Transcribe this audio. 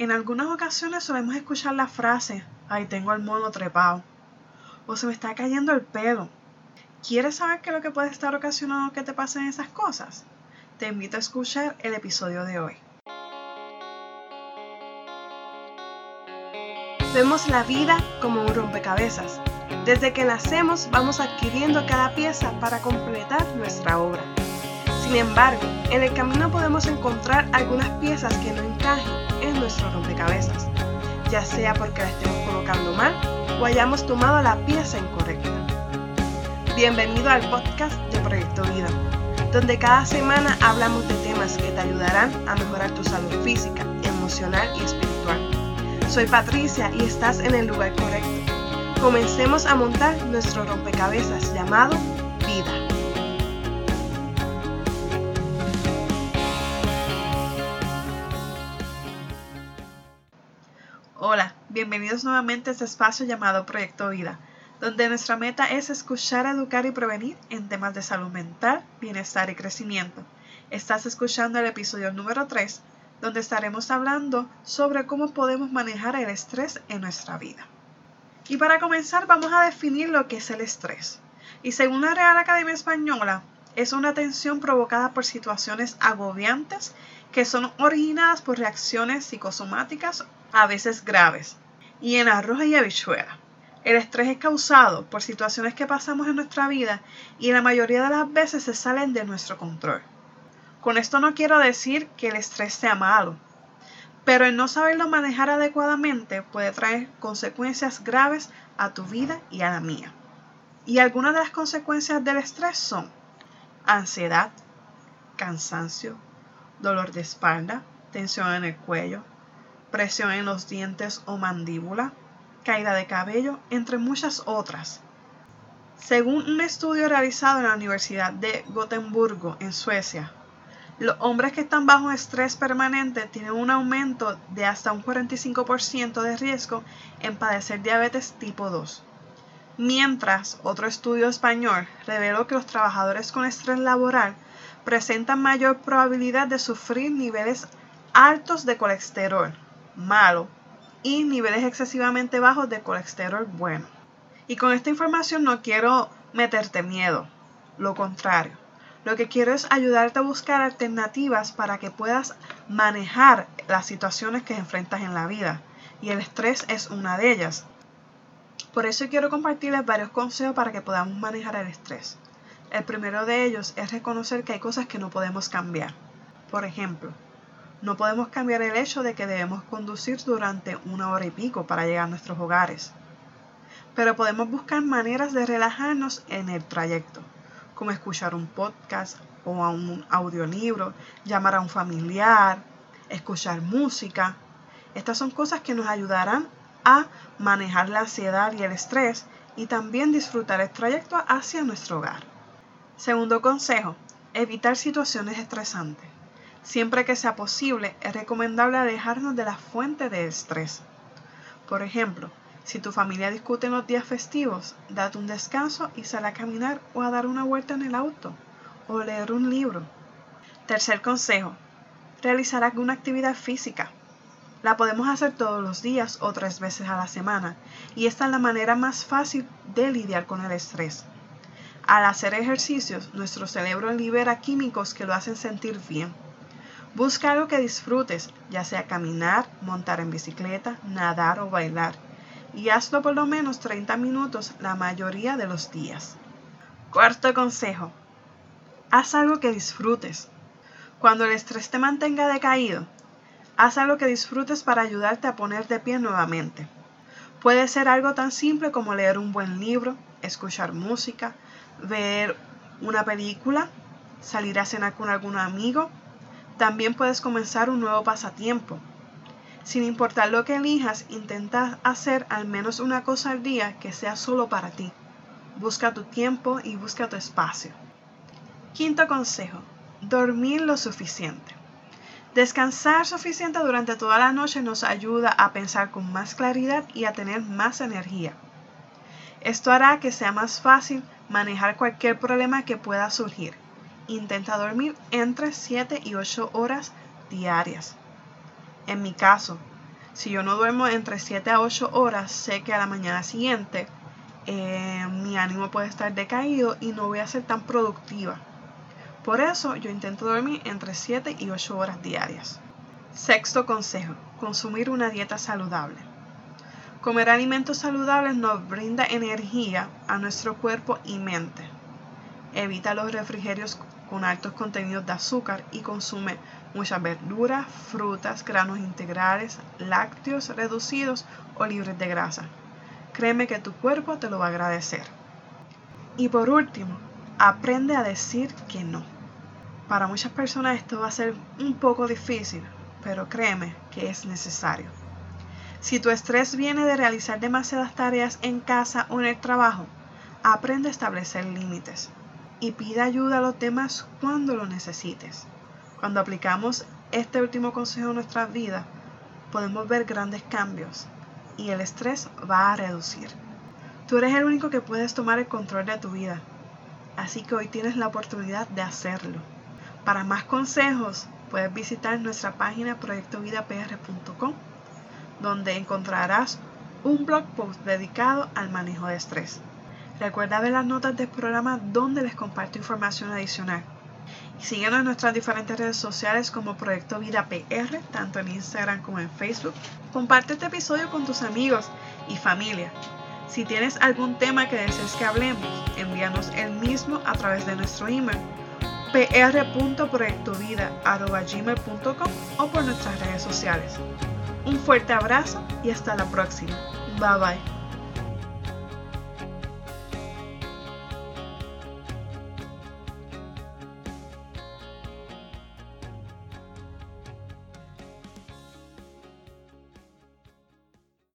En algunas ocasiones solemos escuchar la frase, ay, tengo el mono trepado, o se me está cayendo el pelo. ¿Quieres saber qué es lo que puede estar ocasionando que te pasen esas cosas? Te invito a escuchar el episodio de hoy. Vemos la vida como un rompecabezas. Desde que nacemos vamos adquiriendo cada pieza para completar nuestra obra. Sin embargo, en el camino podemos encontrar algunas piezas que no encajen en nuestro rompecabezas, ya sea porque la estemos colocando mal o hayamos tomado la pieza incorrecta. Bienvenido al podcast de Proyecto Vida, donde cada semana hablamos de temas que te ayudarán a mejorar tu salud física, emocional y espiritual. Soy Patricia y estás en el lugar correcto. Comencemos a montar nuestro rompecabezas llamado bienvenidos nuevamente a este espacio llamado Proyecto Vida, donde nuestra meta es escuchar, educar y prevenir en temas de salud mental, bienestar y crecimiento. Estás escuchando el episodio número 3, donde estaremos hablando sobre cómo podemos manejar el estrés en nuestra vida. Y para comenzar vamos a definir lo que es el estrés. Y según la Real Academia Española, es una tensión provocada por situaciones agobiantes que son originadas por reacciones psicosomáticas a veces graves, y en arroz y habichuela. El estrés es causado por situaciones que pasamos en nuestra vida y la mayoría de las veces se salen de nuestro control. Con esto no quiero decir que el estrés sea malo, pero el no saberlo manejar adecuadamente puede traer consecuencias graves a tu vida y a la mía. Y algunas de las consecuencias del estrés son ansiedad, cansancio, dolor de espalda, tensión en el cuello, presión en los dientes o mandíbula, caída de cabello, entre muchas otras. Según un estudio realizado en la Universidad de Gotemburgo, en Suecia, los hombres que están bajo estrés permanente tienen un aumento de hasta un 45% de riesgo en padecer diabetes tipo 2. Mientras, otro estudio español reveló que los trabajadores con estrés laboral presentan mayor probabilidad de sufrir niveles altos de colesterol, malo y niveles excesivamente bajos de colesterol bueno. Y con esta información no quiero meterte miedo, lo contrario. Lo que quiero es ayudarte a buscar alternativas para que puedas manejar las situaciones que enfrentas en la vida. Y el estrés es una de ellas. Por eso quiero compartirles varios consejos para que podamos manejar el estrés. El primero de ellos es reconocer que hay cosas que no podemos cambiar. Por ejemplo, no podemos cambiar el hecho de que debemos conducir durante una hora y pico para llegar a nuestros hogares, pero podemos buscar maneras de relajarnos en el trayecto, como escuchar un podcast o un audiolibro, llamar a un familiar, escuchar música. Estas son cosas que nos ayudarán a manejar la ansiedad y el estrés y también disfrutar el trayecto hacia nuestro hogar. Segundo consejo, evitar situaciones estresantes. Siempre que sea posible, es recomendable alejarnos de la fuente de estrés. Por ejemplo, si tu familia discute en los días festivos, date un descanso y sal a caminar o a dar una vuelta en el auto o leer un libro. Tercer consejo, realizar alguna actividad física. La podemos hacer todos los días o tres veces a la semana y esta es la manera más fácil de lidiar con el estrés. Al hacer ejercicios, nuestro cerebro libera químicos que lo hacen sentir bien. Busca algo que disfrutes, ya sea caminar, montar en bicicleta, nadar o bailar, y hazlo por lo menos 30 minutos la mayoría de los días. Cuarto consejo, haz algo que disfrutes. Cuando el estrés te mantenga decaído, haz algo que disfrutes para ayudarte a poner de pie nuevamente. Puede ser algo tan simple como leer un buen libro, escuchar música, ver una película, salir a cenar con algún amigo también puedes comenzar un nuevo pasatiempo. Sin importar lo que elijas, intenta hacer al menos una cosa al día que sea solo para ti. Busca tu tiempo y busca tu espacio. Quinto consejo, dormir lo suficiente. Descansar suficiente durante toda la noche nos ayuda a pensar con más claridad y a tener más energía. Esto hará que sea más fácil manejar cualquier problema que pueda surgir intenta dormir entre 7 y 8 horas diarias. En mi caso, Si yo no duermo entre 7 a 8 horas, sé que a la mañana siguiente eh, mi ánimo puede estar decaído y no voy a ser tan productiva. Por eso yo intento dormir entre 7 y 8 horas diarias. Sexto consejo, consumir una dieta saludable. Comer alimentos saludables nos brinda energía a nuestro cuerpo y mente. Evita los refrigerios con altos contenidos de azúcar y consume muchas verduras, frutas, granos integrales, lácteos reducidos o libres de grasa. Créeme que tu cuerpo te lo va a agradecer. Y por último, aprende a decir que no. Para muchas personas esto va a ser un poco difícil, pero créeme que es necesario. Si tu estrés viene de realizar demasiadas tareas en casa o en el trabajo, aprende a establecer límites y pide ayuda a los demás cuando lo necesites. Cuando aplicamos este último consejo en nuestra vida, podemos ver grandes cambios y el estrés va a reducir. Tú eres el único que puedes tomar el control de tu vida, así que hoy tienes la oportunidad de hacerlo. Para más consejos, puedes visitar nuestra página proyectovidapr.com, donde encontrarás un blog post dedicado al manejo de estrés. Recuerda ver las notas del programa donde les comparto información adicional. Y síguenos en nuestras diferentes redes sociales como Proyecto Vida PR, tanto en Instagram como en Facebook. Comparte este episodio con tus amigos y familia. Si tienes algún tema que desees que hablemos, envíanos el mismo a través de nuestro email pr.proyectovida.gmail.com o por nuestras redes sociales. Un fuerte abrazo y hasta la próxima. Bye bye.